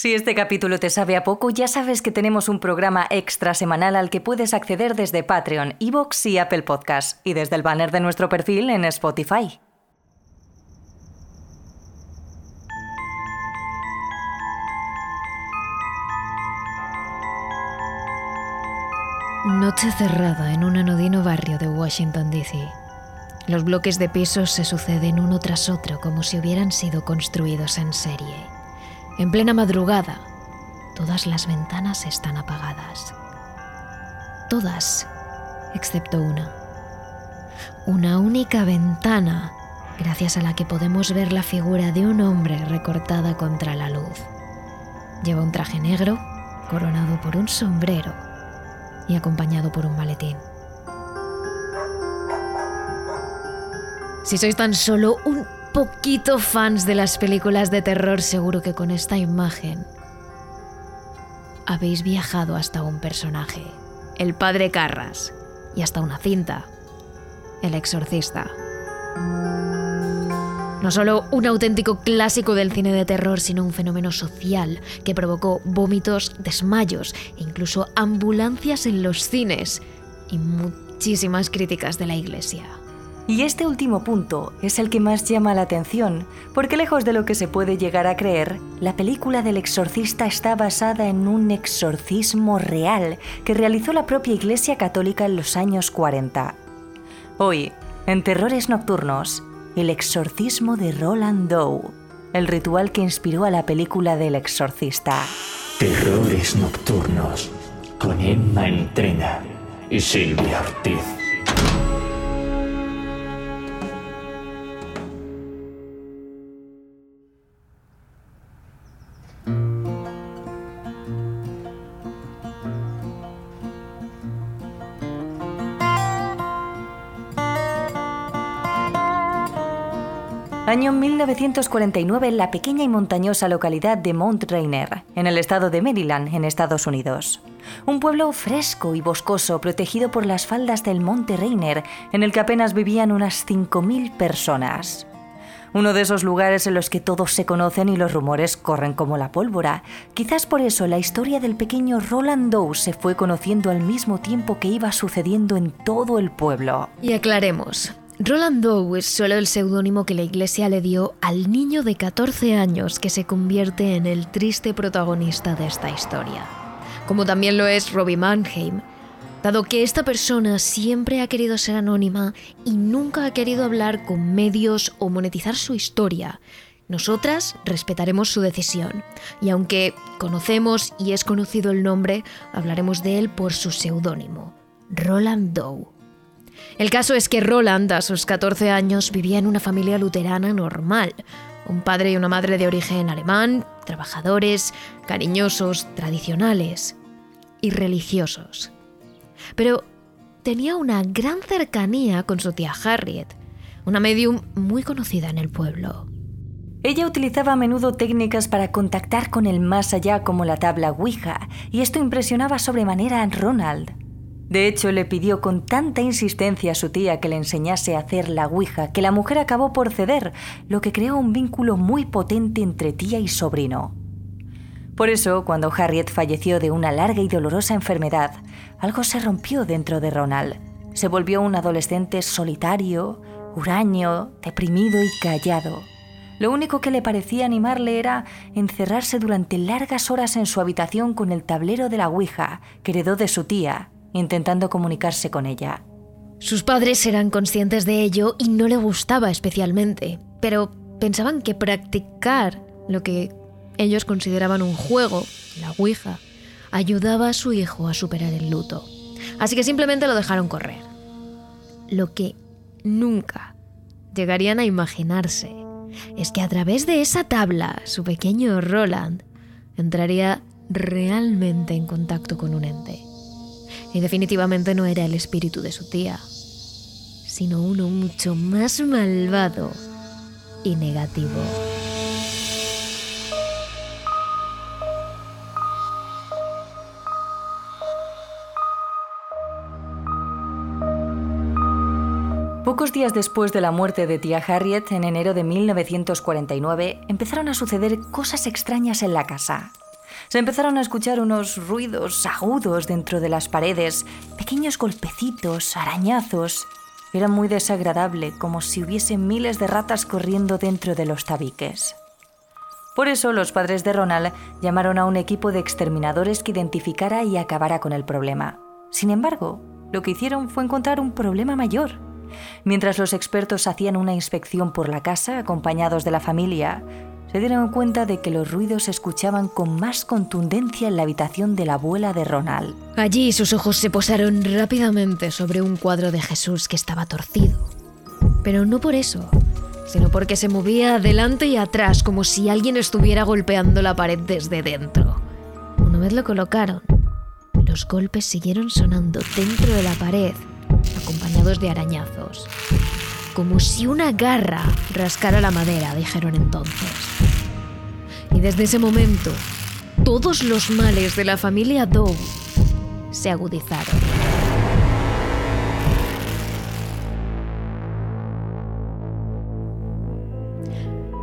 Si este capítulo te sabe a poco, ya sabes que tenemos un programa extra semanal al que puedes acceder desde Patreon, Evox y Apple Podcasts, y desde el banner de nuestro perfil en Spotify. Noche cerrada en un anodino barrio de Washington, D.C. Los bloques de pisos se suceden uno tras otro como si hubieran sido construidos en serie. En plena madrugada, todas las ventanas están apagadas. Todas, excepto una. Una única ventana, gracias a la que podemos ver la figura de un hombre recortada contra la luz. Lleva un traje negro, coronado por un sombrero y acompañado por un maletín. Si sois tan solo un poquito fans de las películas de terror, seguro que con esta imagen habéis viajado hasta un personaje, el padre Carras, y hasta una cinta, el exorcista. No solo un auténtico clásico del cine de terror, sino un fenómeno social que provocó vómitos, desmayos e incluso ambulancias en los cines y muchísimas críticas de la iglesia. Y este último punto es el que más llama la atención, porque lejos de lo que se puede llegar a creer, la película del exorcista está basada en un exorcismo real que realizó la propia Iglesia Católica en los años 40. Hoy, en Terrores Nocturnos, el exorcismo de Roland Doe, el ritual que inspiró a la película del exorcista. Terrores Nocturnos, con Emma Entrena y Silvia Ortiz. Año 1949 en la pequeña y montañosa localidad de Mount Rainier, en el estado de Maryland, en Estados Unidos. Un pueblo fresco y boscoso protegido por las faldas del Monte Rainier, en el que apenas vivían unas 5.000 personas. Uno de esos lugares en los que todos se conocen y los rumores corren como la pólvora. Quizás por eso la historia del pequeño Roland Doe se fue conociendo al mismo tiempo que iba sucediendo en todo el pueblo. Y aclaremos, Roland Doe es solo el seudónimo que la iglesia le dio al niño de 14 años que se convierte en el triste protagonista de esta historia. Como también lo es Robbie Mannheim, dado que esta persona siempre ha querido ser anónima y nunca ha querido hablar con medios o monetizar su historia. Nosotras respetaremos su decisión, y aunque conocemos y es conocido el nombre, hablaremos de él por su seudónimo, Roland Doe. El caso es que Roland, a sus 14 años, vivía en una familia luterana normal. Un padre y una madre de origen alemán, trabajadores, cariñosos, tradicionales y religiosos. Pero tenía una gran cercanía con su tía Harriet, una medium muy conocida en el pueblo. Ella utilizaba a menudo técnicas para contactar con el más allá como la tabla Ouija, y esto impresionaba sobremanera a Ronald. De hecho, le pidió con tanta insistencia a su tía que le enseñase a hacer la Ouija que la mujer acabó por ceder, lo que creó un vínculo muy potente entre tía y sobrino. Por eso, cuando Harriet falleció de una larga y dolorosa enfermedad, algo se rompió dentro de Ronald. Se volvió un adolescente solitario, huraño, deprimido y callado. Lo único que le parecía animarle era encerrarse durante largas horas en su habitación con el tablero de la Ouija que heredó de su tía, intentando comunicarse con ella. Sus padres eran conscientes de ello y no le gustaba especialmente, pero pensaban que practicar lo que ellos consideraban un juego, la Ouija, ayudaba a su hijo a superar el luto. Así que simplemente lo dejaron correr. Lo que nunca llegarían a imaginarse es que a través de esa tabla su pequeño Roland entraría realmente en contacto con un ente. Y definitivamente no era el espíritu de su tía, sino uno mucho más malvado y negativo. Pocos días después de la muerte de tía Harriet, en enero de 1949, empezaron a suceder cosas extrañas en la casa. Se empezaron a escuchar unos ruidos agudos dentro de las paredes, pequeños golpecitos, arañazos. Era muy desagradable, como si hubiese miles de ratas corriendo dentro de los tabiques. Por eso los padres de Ronald llamaron a un equipo de exterminadores que identificara y acabara con el problema. Sin embargo, lo que hicieron fue encontrar un problema mayor. Mientras los expertos hacían una inspección por la casa, acompañados de la familia, se dieron cuenta de que los ruidos se escuchaban con más contundencia en la habitación de la abuela de Ronald. Allí sus ojos se posaron rápidamente sobre un cuadro de Jesús que estaba torcido. Pero no por eso, sino porque se movía adelante y atrás como si alguien estuviera golpeando la pared desde dentro. Una vez lo colocaron, los golpes siguieron sonando dentro de la pared, acompañados de arañazos como si una garra rascara la madera, dijeron entonces. Y desde ese momento, todos los males de la familia Doe se agudizaron.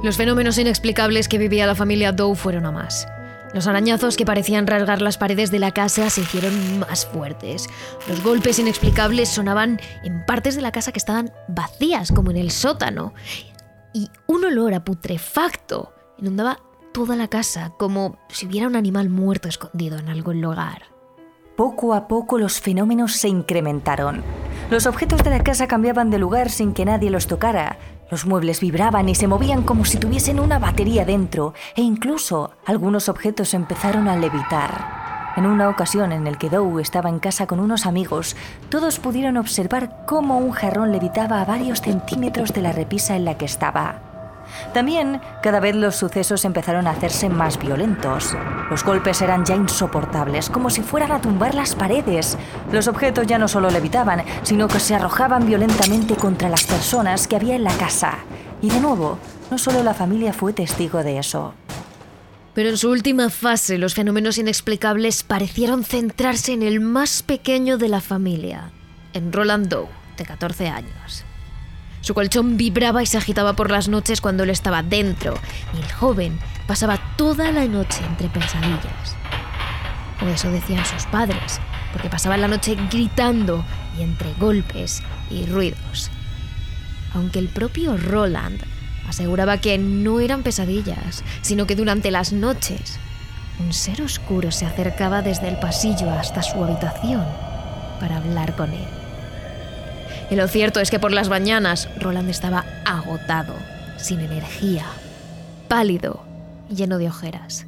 Los fenómenos inexplicables que vivía la familia Doe fueron a más. Los arañazos que parecían rasgar las paredes de la casa se hicieron más fuertes. Los golpes inexplicables sonaban en partes de la casa que estaban vacías, como en el sótano. Y un olor a putrefacto inundaba toda la casa, como si hubiera un animal muerto escondido en algún lugar. Poco a poco los fenómenos se incrementaron. Los objetos de la casa cambiaban de lugar sin que nadie los tocara. Los muebles vibraban y se movían como si tuviesen una batería dentro, e incluso algunos objetos empezaron a levitar. En una ocasión en el que Dow estaba en casa con unos amigos, todos pudieron observar cómo un jarrón levitaba a varios centímetros de la repisa en la que estaba. También, cada vez los sucesos empezaron a hacerse más violentos. Los golpes eran ya insoportables, como si fueran a tumbar las paredes. Los objetos ya no solo levitaban, sino que se arrojaban violentamente contra las personas que había en la casa. Y de nuevo, no solo la familia fue testigo de eso. Pero en su última fase, los fenómenos inexplicables parecieron centrarse en el más pequeño de la familia, en Roland Doe, de 14 años. Su colchón vibraba y se agitaba por las noches cuando él estaba dentro, y el joven pasaba toda la noche entre pesadillas. O eso decían sus padres, porque pasaba la noche gritando y entre golpes y ruidos. Aunque el propio Roland aseguraba que no eran pesadillas, sino que durante las noches un ser oscuro se acercaba desde el pasillo hasta su habitación para hablar con él. Y lo cierto es que por las mañanas Roland estaba agotado, sin energía, pálido lleno de ojeras.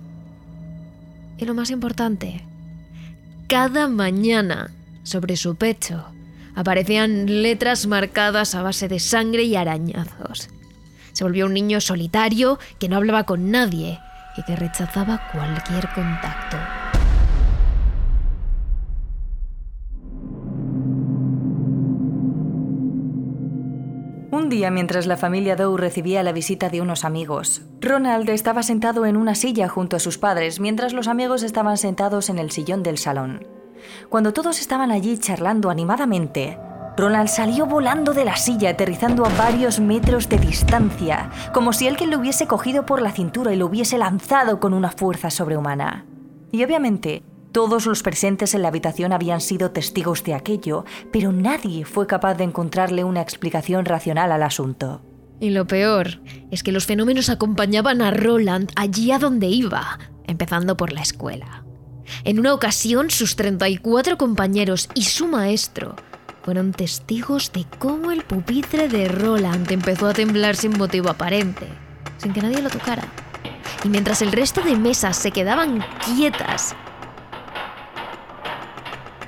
Y lo más importante, cada mañana sobre su pecho aparecían letras marcadas a base de sangre y arañazos. Se volvió un niño solitario que no hablaba con nadie y que rechazaba cualquier contacto. Un día, mientras la familia Doe recibía la visita de unos amigos, Ronald estaba sentado en una silla junto a sus padres mientras los amigos estaban sentados en el sillón del salón. Cuando todos estaban allí charlando animadamente, Ronald salió volando de la silla, aterrizando a varios metros de distancia, como si alguien lo hubiese cogido por la cintura y lo hubiese lanzado con una fuerza sobrehumana. Y obviamente, todos los presentes en la habitación habían sido testigos de aquello, pero nadie fue capaz de encontrarle una explicación racional al asunto. Y lo peor es que los fenómenos acompañaban a Roland allí a donde iba, empezando por la escuela. En una ocasión, sus 34 compañeros y su maestro fueron testigos de cómo el pupitre de Roland empezó a temblar sin motivo aparente, sin que nadie lo tocara. Y mientras el resto de mesas se quedaban quietas,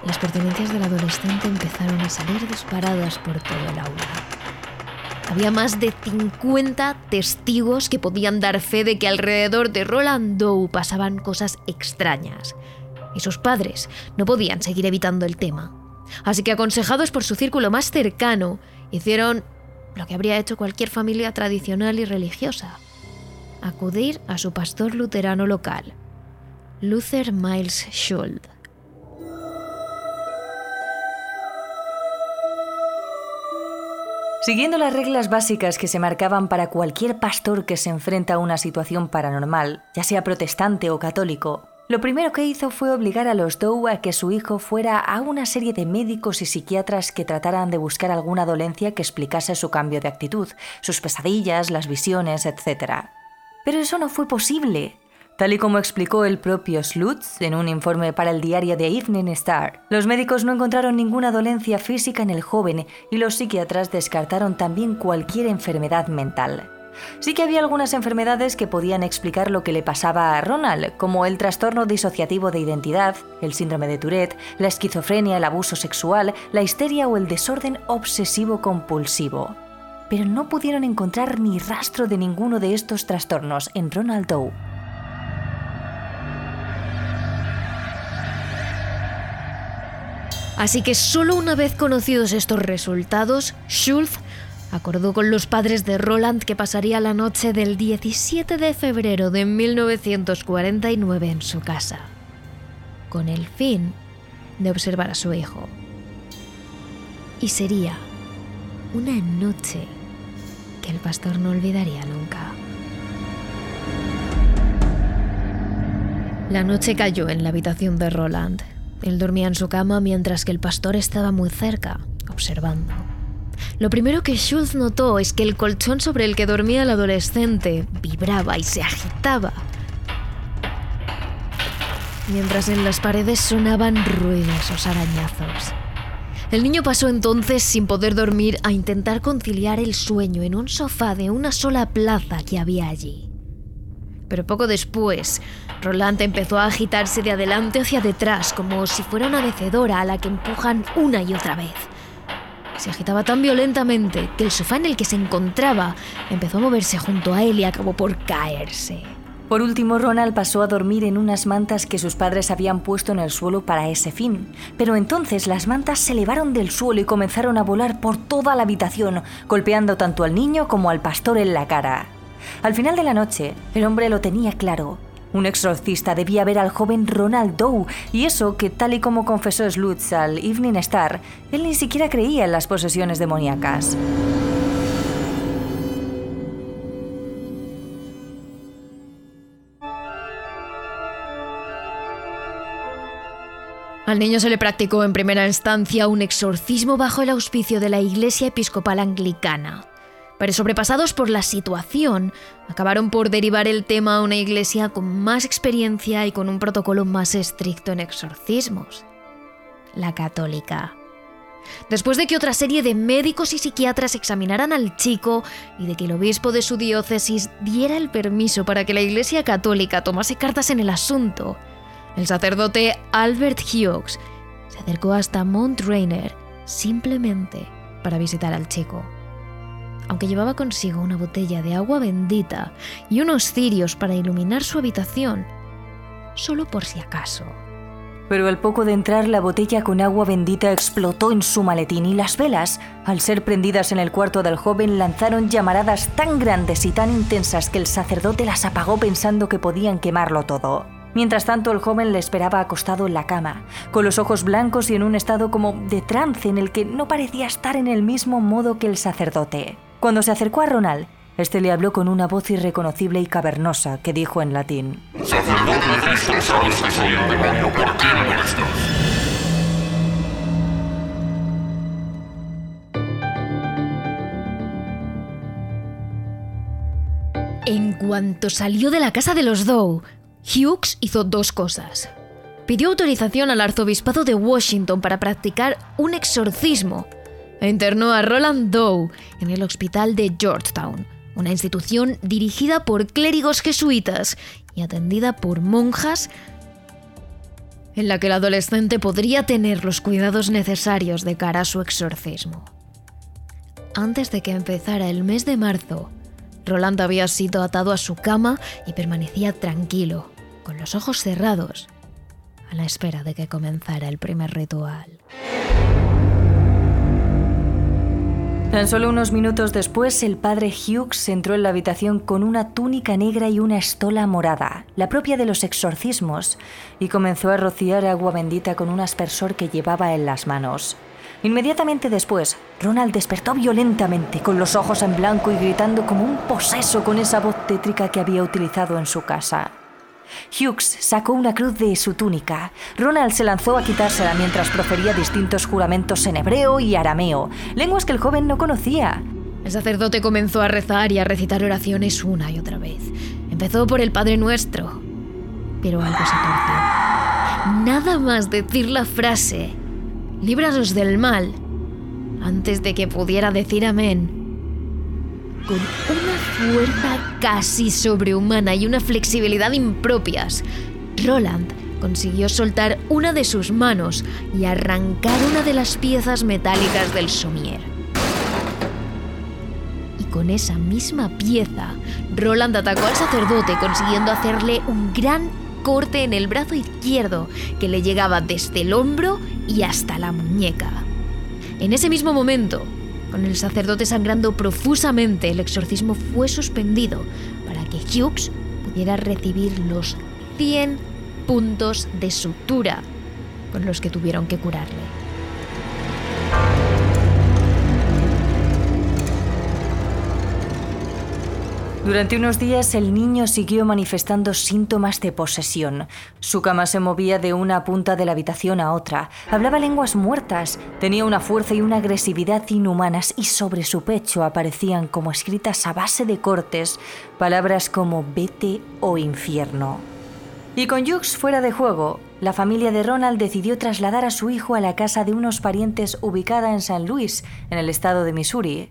las pertenencias del adolescente empezaron a salir disparadas por todo el aula. Había más de 50 testigos que podían dar fe de que alrededor de Roland Doe pasaban cosas extrañas. y sus padres no podían seguir evitando el tema. Así que aconsejados por su círculo más cercano, hicieron lo que habría hecho cualquier familia tradicional y religiosa. Acudir a su pastor luterano local, Luther Miles Schuld. Siguiendo las reglas básicas que se marcaban para cualquier pastor que se enfrenta a una situación paranormal, ya sea protestante o católico, lo primero que hizo fue obligar a los Doe a que su hijo fuera a una serie de médicos y psiquiatras que trataran de buscar alguna dolencia que explicase su cambio de actitud, sus pesadillas, las visiones, etc. Pero eso no fue posible. Tal y como explicó el propio Slutz en un informe para el diario The Evening Star, los médicos no encontraron ninguna dolencia física en el joven y los psiquiatras descartaron también cualquier enfermedad mental. Sí que había algunas enfermedades que podían explicar lo que le pasaba a Ronald, como el trastorno disociativo de identidad, el síndrome de Tourette, la esquizofrenia, el abuso sexual, la histeria o el desorden obsesivo-compulsivo. Pero no pudieron encontrar ni rastro de ninguno de estos trastornos en Ronald Doe. Así que solo una vez conocidos estos resultados, Schultz acordó con los padres de Roland que pasaría la noche del 17 de febrero de 1949 en su casa, con el fin de observar a su hijo. Y sería una noche que el pastor no olvidaría nunca. La noche cayó en la habitación de Roland. Él dormía en su cama mientras que el pastor estaba muy cerca, observando. Lo primero que Schultz notó es que el colchón sobre el que dormía el adolescente vibraba y se agitaba, mientras en las paredes sonaban ruidosos arañazos. El niño pasó entonces, sin poder dormir, a intentar conciliar el sueño en un sofá de una sola plaza que había allí. Pero poco después, Roland empezó a agitarse de adelante hacia detrás, como si fuera una mecedora a la que empujan una y otra vez. Se agitaba tan violentamente que el sofá en el que se encontraba empezó a moverse junto a él y acabó por caerse. Por último, Ronald pasó a dormir en unas mantas que sus padres habían puesto en el suelo para ese fin. Pero entonces las mantas se elevaron del suelo y comenzaron a volar por toda la habitación, golpeando tanto al niño como al pastor en la cara. Al final de la noche, el hombre lo tenía claro. Un exorcista debía ver al joven Ronald Doe, y eso que, tal y como confesó Slutz al Evening Star, él ni siquiera creía en las posesiones demoníacas. Al niño se le practicó en primera instancia un exorcismo bajo el auspicio de la Iglesia Episcopal Anglicana, pero sobrepasados por la situación, acabaron por derivar el tema a una iglesia con más experiencia y con un protocolo más estricto en exorcismos, la católica. Después de que otra serie de médicos y psiquiatras examinaran al chico y de que el obispo de su diócesis diera el permiso para que la Iglesia Católica tomase cartas en el asunto, el sacerdote Albert Hughes se acercó hasta Mount Rainer simplemente para visitar al chico aunque llevaba consigo una botella de agua bendita y unos cirios para iluminar su habitación, solo por si acaso. Pero al poco de entrar, la botella con agua bendita explotó en su maletín y las velas, al ser prendidas en el cuarto del joven, lanzaron llamaradas tan grandes y tan intensas que el sacerdote las apagó pensando que podían quemarlo todo. Mientras tanto, el joven le esperaba acostado en la cama, con los ojos blancos y en un estado como de trance en el que no parecía estar en el mismo modo que el sacerdote. Cuando se acercó a Ronald, este le habló con una voz irreconocible y cavernosa que dijo en latín: Sacerdote de Cristo, sabes que soy un demonio, ¿por qué me molestas? En cuanto salió de la casa de los Doe, Hughes hizo dos cosas. Pidió autorización al arzobispado de Washington para practicar un exorcismo internó a Roland Doe en el hospital de Georgetown, una institución dirigida por clérigos jesuitas y atendida por monjas en la que el adolescente podría tener los cuidados necesarios de cara a su exorcismo. Antes de que empezara el mes de marzo, Roland había sido atado a su cama y permanecía tranquilo, con los ojos cerrados, a la espera de que comenzara el primer ritual. Tan solo unos minutos después, el padre Hughes entró en la habitación con una túnica negra y una estola morada, la propia de los exorcismos, y comenzó a rociar agua bendita con un aspersor que llevaba en las manos. Inmediatamente después, Ronald despertó violentamente, con los ojos en blanco y gritando como un poseso con esa voz tétrica que había utilizado en su casa. Hughes sacó una cruz de su túnica. Ronald se lanzó a quitársela mientras profería distintos juramentos en hebreo y arameo, lenguas que el joven no conocía. El sacerdote comenzó a rezar y a recitar oraciones una y otra vez. Empezó por el Padre Nuestro, pero algo se torció. Nada más decir la frase, líbranos del mal, antes de que pudiera decir amén, con una fuerza casi sobrehumana y una flexibilidad impropias, Roland consiguió soltar una de sus manos y arrancar una de las piezas metálicas del somier. Y con esa misma pieza, Roland atacó al sacerdote consiguiendo hacerle un gran corte en el brazo izquierdo que le llegaba desde el hombro y hasta la muñeca. En ese mismo momento, con el sacerdote sangrando profusamente, el exorcismo fue suspendido para que Hughes pudiera recibir los 100 puntos de sutura con los que tuvieron que curarle. Durante unos días el niño siguió manifestando síntomas de posesión. Su cama se movía de una punta de la habitación a otra, hablaba lenguas muertas, tenía una fuerza y una agresividad inhumanas y sobre su pecho aparecían como escritas a base de cortes palabras como vete o infierno. Y con Hughes fuera de juego, la familia de Ronald decidió trasladar a su hijo a la casa de unos parientes ubicada en San Luis, en el estado de Missouri,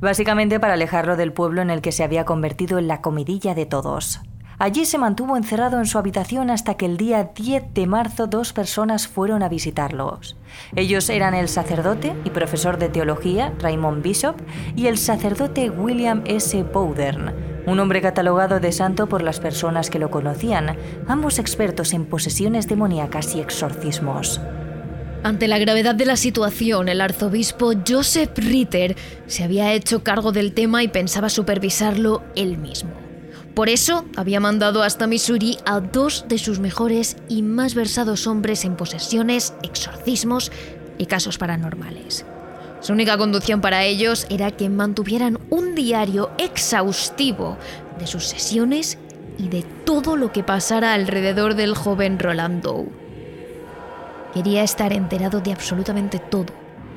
básicamente para alejarlo del pueblo en el que se había convertido en la comidilla de todos. Allí se mantuvo encerrado en su habitación hasta que el día 10 de marzo dos personas fueron a visitarlos. Ellos eran el sacerdote y profesor de teología, Raymond Bishop, y el sacerdote William S. Bowdern, un hombre catalogado de santo por las personas que lo conocían, ambos expertos en posesiones demoníacas y exorcismos. Ante la gravedad de la situación, el arzobispo Joseph Ritter se había hecho cargo del tema y pensaba supervisarlo él mismo. Por eso había mandado hasta Missouri a dos de sus mejores y más versados hombres en posesiones, exorcismos y casos paranormales. Su única conducción para ellos era que mantuvieran un diario exhaustivo de sus sesiones y de todo lo que pasara alrededor del joven Roland. Quería estar enterado de absolutamente todo.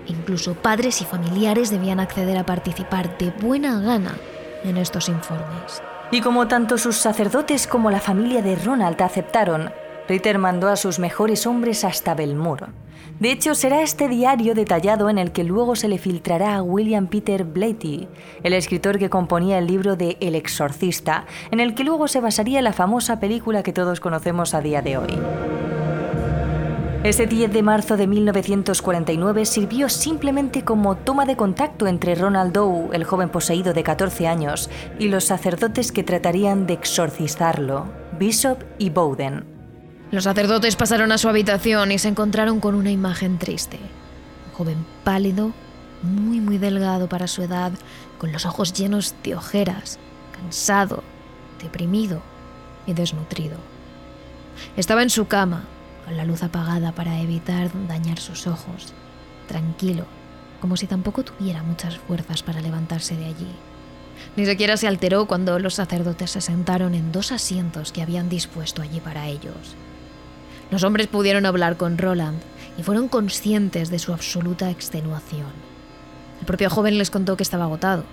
Incluso padres y familiares debían acceder a participar de buena gana en estos informes. Y como tanto sus sacerdotes como la familia de Ronald aceptaron, Ritter mandó a sus mejores hombres hasta Belmore. De hecho, será este diario detallado en el que luego se le filtrará a William Peter Blatty, el escritor que componía el libro de El Exorcista, en el que luego se basaría la famosa película que todos conocemos a día de hoy. Ese 10 de marzo de 1949 sirvió simplemente como toma de contacto entre Ronald Doe, el joven poseído de 14 años, y los sacerdotes que tratarían de exorcizarlo, Bishop y Bowden. Los sacerdotes pasaron a su habitación y se encontraron con una imagen triste. Un joven pálido, muy muy delgado para su edad, con los ojos llenos de ojeras, cansado, deprimido y desnutrido. Estaba en su cama, la luz apagada para evitar dañar sus ojos, tranquilo, como si tampoco tuviera muchas fuerzas para levantarse de allí. Ni siquiera se alteró cuando los sacerdotes se sentaron en dos asientos que habían dispuesto allí para ellos. Los hombres pudieron hablar con Roland y fueron conscientes de su absoluta extenuación. El propio joven les contó que estaba agotado.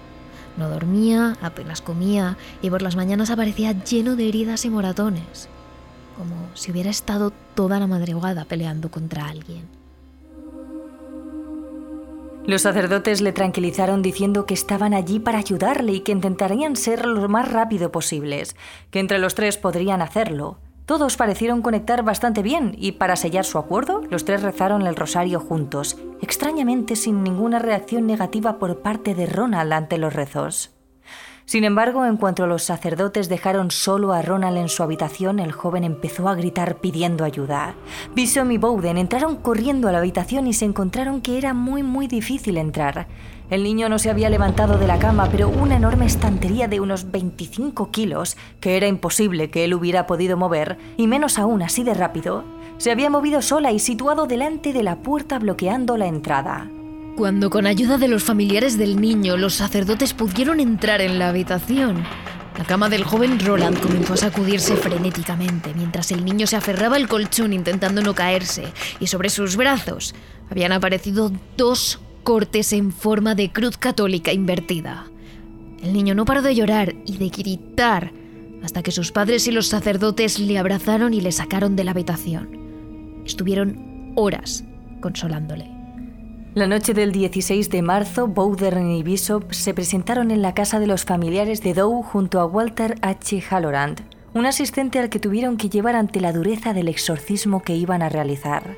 No dormía, apenas comía y por las mañanas aparecía lleno de heridas y moratones como si hubiera estado toda la madrugada peleando contra alguien. Los sacerdotes le tranquilizaron diciendo que estaban allí para ayudarle y que intentarían ser lo más rápido posibles, que entre los tres podrían hacerlo. Todos parecieron conectar bastante bien y para sellar su acuerdo, los tres rezaron el rosario juntos, extrañamente sin ninguna reacción negativa por parte de Ronald ante los rezos. Sin embargo, en cuanto los sacerdotes dejaron solo a Ronald en su habitación, el joven empezó a gritar pidiendo ayuda. Bishop y Bowden entraron corriendo a la habitación y se encontraron que era muy muy difícil entrar. El niño no se había levantado de la cama, pero una enorme estantería de unos 25 kilos, que era imposible que él hubiera podido mover, y menos aún así de rápido, se había movido sola y situado delante de la puerta bloqueando la entrada. Cuando con ayuda de los familiares del niño los sacerdotes pudieron entrar en la habitación, la cama del joven Roland comenzó a sacudirse frenéticamente mientras el niño se aferraba al colchón intentando no caerse y sobre sus brazos habían aparecido dos cortes en forma de cruz católica invertida. El niño no paró de llorar y de gritar hasta que sus padres y los sacerdotes le abrazaron y le sacaron de la habitación. Estuvieron horas consolándole. La noche del 16 de marzo, Bowden y Bishop se presentaron en la casa de los familiares de Doe junto a Walter H. Halloran, un asistente al que tuvieron que llevar ante la dureza del exorcismo que iban a realizar.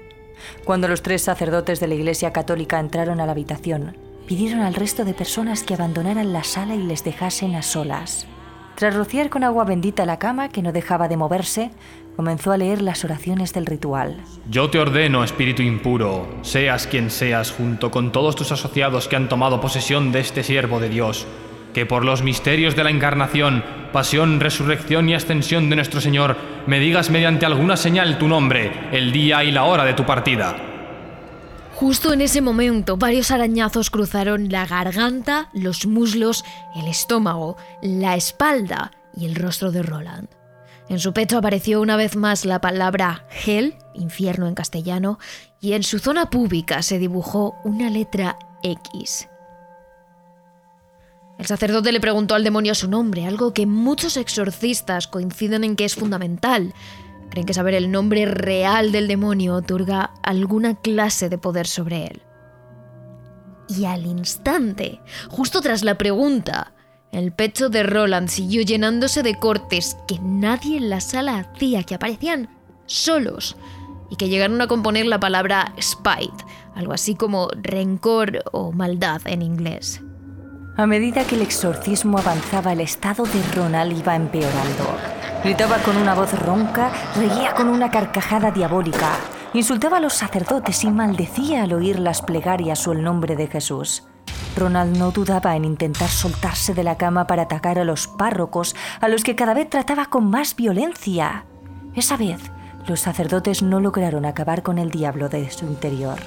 Cuando los tres sacerdotes de la Iglesia Católica entraron a la habitación, pidieron al resto de personas que abandonaran la sala y les dejasen a solas. Tras rociar con agua bendita la cama, que no dejaba de moverse, comenzó a leer las oraciones del ritual. Yo te ordeno, espíritu impuro, seas quien seas, junto con todos tus asociados que han tomado posesión de este siervo de Dios, que por los misterios de la encarnación, pasión, resurrección y ascensión de nuestro Señor, me digas mediante alguna señal tu nombre, el día y la hora de tu partida. Justo en ese momento, varios arañazos cruzaron la garganta, los muslos, el estómago, la espalda y el rostro de Roland. En su pecho apareció una vez más la palabra Hell, infierno en castellano, y en su zona pública se dibujó una letra X. El sacerdote le preguntó al demonio su nombre, algo que muchos exorcistas coinciden en que es fundamental, Creen que saber el nombre real del demonio otorga alguna clase de poder sobre él. Y al instante, justo tras la pregunta, el pecho de Roland siguió llenándose de cortes que nadie en la sala hacía, que aparecían solos y que llegaron a componer la palabra spite, algo así como rencor o maldad en inglés. A medida que el exorcismo avanzaba, el estado de Ronald iba empeorando. Gritaba con una voz ronca, reía con una carcajada diabólica, insultaba a los sacerdotes y maldecía al oír las plegarias o el nombre de Jesús. Ronald no dudaba en intentar soltarse de la cama para atacar a los párrocos, a los que cada vez trataba con más violencia. Esa vez, los sacerdotes no lograron acabar con el diablo de su interior.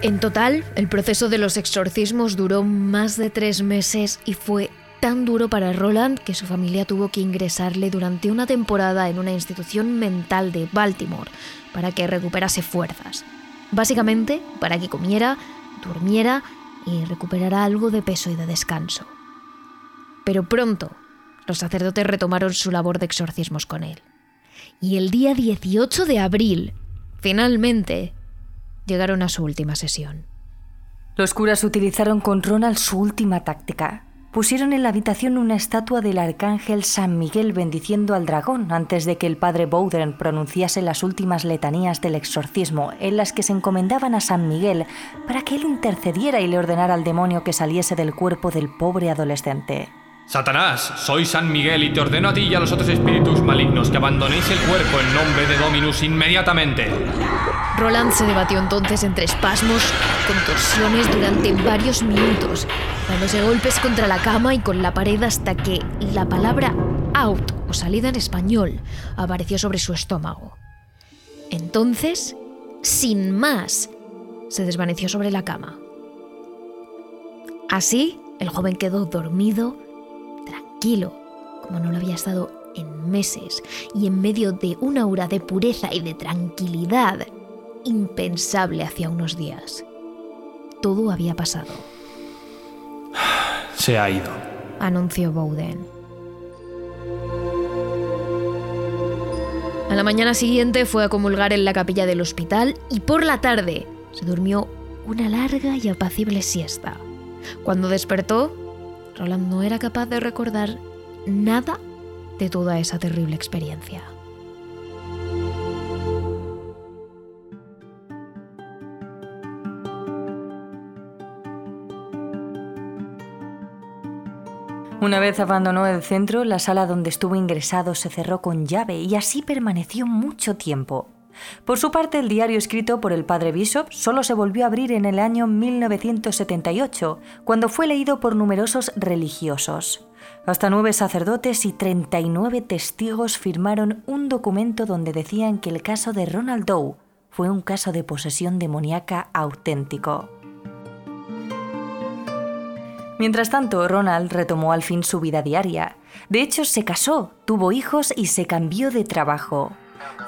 En total, el proceso de los exorcismos duró más de tres meses y fue tan duro para Roland que su familia tuvo que ingresarle durante una temporada en una institución mental de Baltimore para que recuperase fuerzas. Básicamente, para que comiera, durmiera y recuperara algo de peso y de descanso. Pero pronto, los sacerdotes retomaron su labor de exorcismos con él. Y el día 18 de abril, finalmente, llegaron a su última sesión. Los curas utilizaron con Ronald su última táctica. Pusieron en la habitación una estatua del arcángel San Miguel bendiciendo al dragón antes de que el padre Bowden pronunciase las últimas letanías del exorcismo, en las que se encomendaban a San Miguel para que él intercediera y le ordenara al demonio que saliese del cuerpo del pobre adolescente. Satanás, soy San Miguel y te ordeno a ti y a los otros espíritus malignos que abandonéis el cuerpo en nombre de Dominus inmediatamente. Roland se debatió entonces entre espasmos, contorsiones durante varios minutos, dándose golpes contra la cama y con la pared hasta que la palabra out o salida en español apareció sobre su estómago. Entonces, sin más, se desvaneció sobre la cama. Así, el joven quedó dormido tranquilo, como no lo había estado en meses, y en medio de una aura de pureza y de tranquilidad impensable hacía unos días. Todo había pasado. Se ha ido, anunció Bowden. A la mañana siguiente fue a comulgar en la capilla del hospital y por la tarde se durmió una larga y apacible siesta. Cuando despertó, Roland no era capaz de recordar nada de toda esa terrible experiencia. Una vez abandonó el centro, la sala donde estuvo ingresado se cerró con llave y así permaneció mucho tiempo. Por su parte, el diario escrito por el padre Bishop solo se volvió a abrir en el año 1978, cuando fue leído por numerosos religiosos. Hasta nueve sacerdotes y 39 testigos firmaron un documento donde decían que el caso de Ronald Doe fue un caso de posesión demoníaca auténtico. Mientras tanto, Ronald retomó al fin su vida diaria. De hecho, se casó, tuvo hijos y se cambió de trabajo.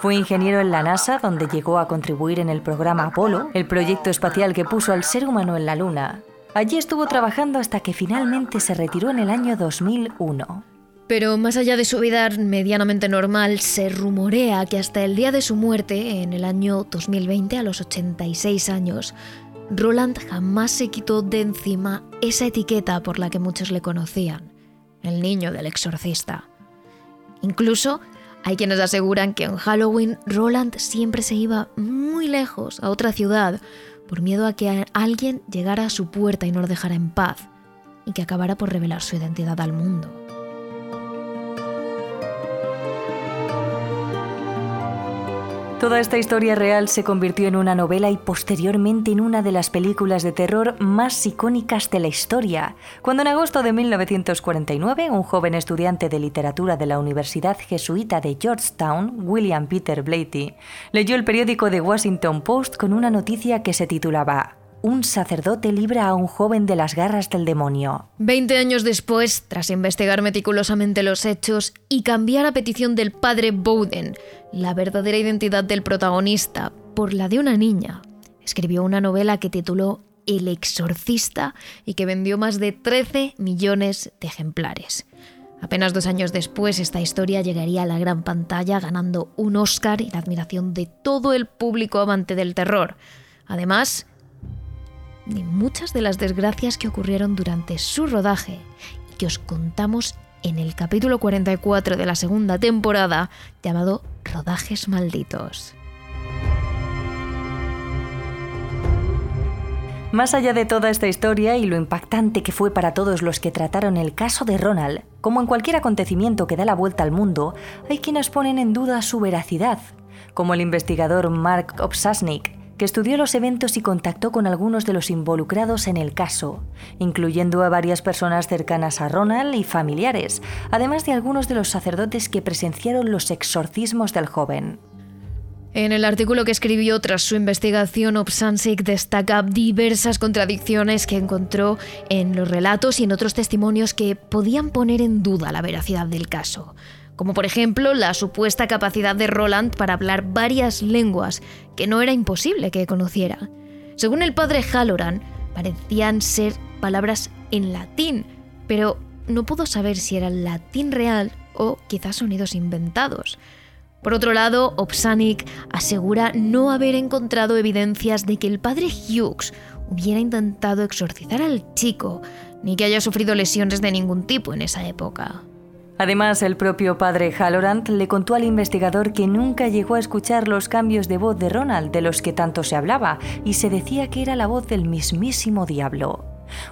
Fue ingeniero en la NASA, donde llegó a contribuir en el programa Apolo, el proyecto espacial que puso al ser humano en la Luna. Allí estuvo trabajando hasta que finalmente se retiró en el año 2001. Pero más allá de su vida medianamente normal, se rumorea que hasta el día de su muerte, en el año 2020, a los 86 años, Roland jamás se quitó de encima esa etiqueta por la que muchos le conocían, el niño del exorcista. Incluso hay quienes aseguran que en Halloween Roland siempre se iba muy lejos, a otra ciudad, por miedo a que alguien llegara a su puerta y no lo dejara en paz, y que acabara por revelar su identidad al mundo. Toda esta historia real se convirtió en una novela y posteriormente en una de las películas de terror más icónicas de la historia, cuando en agosto de 1949 un joven estudiante de literatura de la Universidad Jesuita de Georgetown, William Peter Blatty, leyó el periódico The Washington Post con una noticia que se titulaba un sacerdote libra a un joven de las garras del demonio. Veinte años después, tras investigar meticulosamente los hechos y cambiar a petición del padre Bowden la verdadera identidad del protagonista por la de una niña, escribió una novela que tituló El exorcista y que vendió más de 13 millones de ejemplares. Apenas dos años después, esta historia llegaría a la gran pantalla ganando un Oscar y la admiración de todo el público amante del terror. Además, ni muchas de las desgracias que ocurrieron durante su rodaje y que os contamos en el capítulo 44 de la segunda temporada llamado Rodajes Malditos. Más allá de toda esta historia y lo impactante que fue para todos los que trataron el caso de Ronald, como en cualquier acontecimiento que da la vuelta al mundo, hay quienes ponen en duda su veracidad, como el investigador Mark Obsasnik, que estudió los eventos y contactó con algunos de los involucrados en el caso, incluyendo a varias personas cercanas a Ronald y familiares, además de algunos de los sacerdotes que presenciaron los exorcismos del joven. En el artículo que escribió tras su investigación, Obsansik destaca diversas contradicciones que encontró en los relatos y en otros testimonios que podían poner en duda la veracidad del caso como por ejemplo la supuesta capacidad de Roland para hablar varias lenguas que no era imposible que conociera. Según el padre Halloran, parecían ser palabras en latín, pero no pudo saber si era latín real o quizás sonidos inventados. Por otro lado, Opsanic asegura no haber encontrado evidencias de que el padre Hughes hubiera intentado exorcizar al chico, ni que haya sufrido lesiones de ningún tipo en esa época. Además, el propio padre Halloran le contó al investigador que nunca llegó a escuchar los cambios de voz de Ronald de los que tanto se hablaba y se decía que era la voz del mismísimo diablo.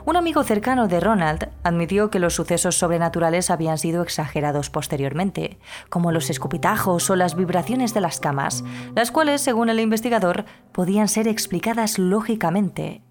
Un amigo cercano de Ronald admitió que los sucesos sobrenaturales habían sido exagerados posteriormente, como los escupitajos o las vibraciones de las camas, las cuales, según el investigador, podían ser explicadas lógicamente.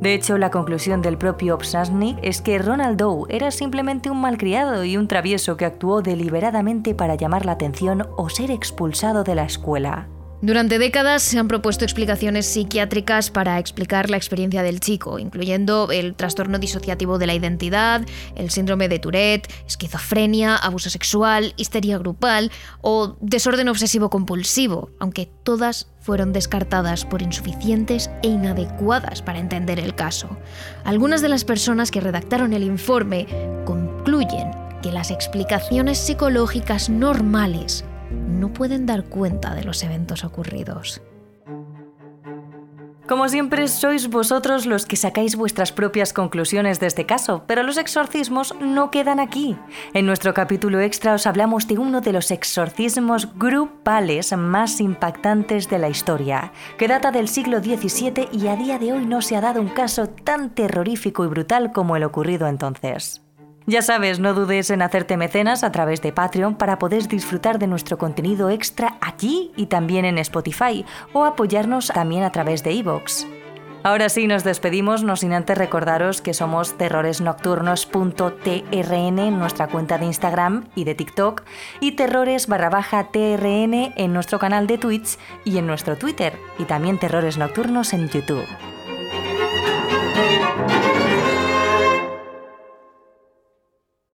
De hecho, la conclusión del propio Obsasnik es que Ronald Doe era simplemente un malcriado y un travieso que actuó deliberadamente para llamar la atención o ser expulsado de la escuela. Durante décadas se han propuesto explicaciones psiquiátricas para explicar la experiencia del chico, incluyendo el trastorno disociativo de la identidad, el síndrome de Tourette, esquizofrenia, abuso sexual, histeria grupal o desorden obsesivo compulsivo, aunque todas fueron descartadas por insuficientes e inadecuadas para entender el caso. Algunas de las personas que redactaron el informe concluyen que las explicaciones psicológicas normales no pueden dar cuenta de los eventos ocurridos. Como siempre, sois vosotros los que sacáis vuestras propias conclusiones de este caso, pero los exorcismos no quedan aquí. En nuestro capítulo extra os hablamos de uno de los exorcismos grupales más impactantes de la historia, que data del siglo XVII y a día de hoy no se ha dado un caso tan terrorífico y brutal como el ocurrido entonces. Ya sabes, no dudes en hacerte mecenas a través de Patreon para poder disfrutar de nuestro contenido extra aquí y también en Spotify o apoyarnos también a través de iVoox. Ahora sí, nos despedimos, no sin antes recordaros que somos terroresnocturnos.trn en nuestra cuenta de Instagram y de TikTok y terrores TRN en nuestro canal de Twitch y en nuestro Twitter y también terrores nocturnos en YouTube.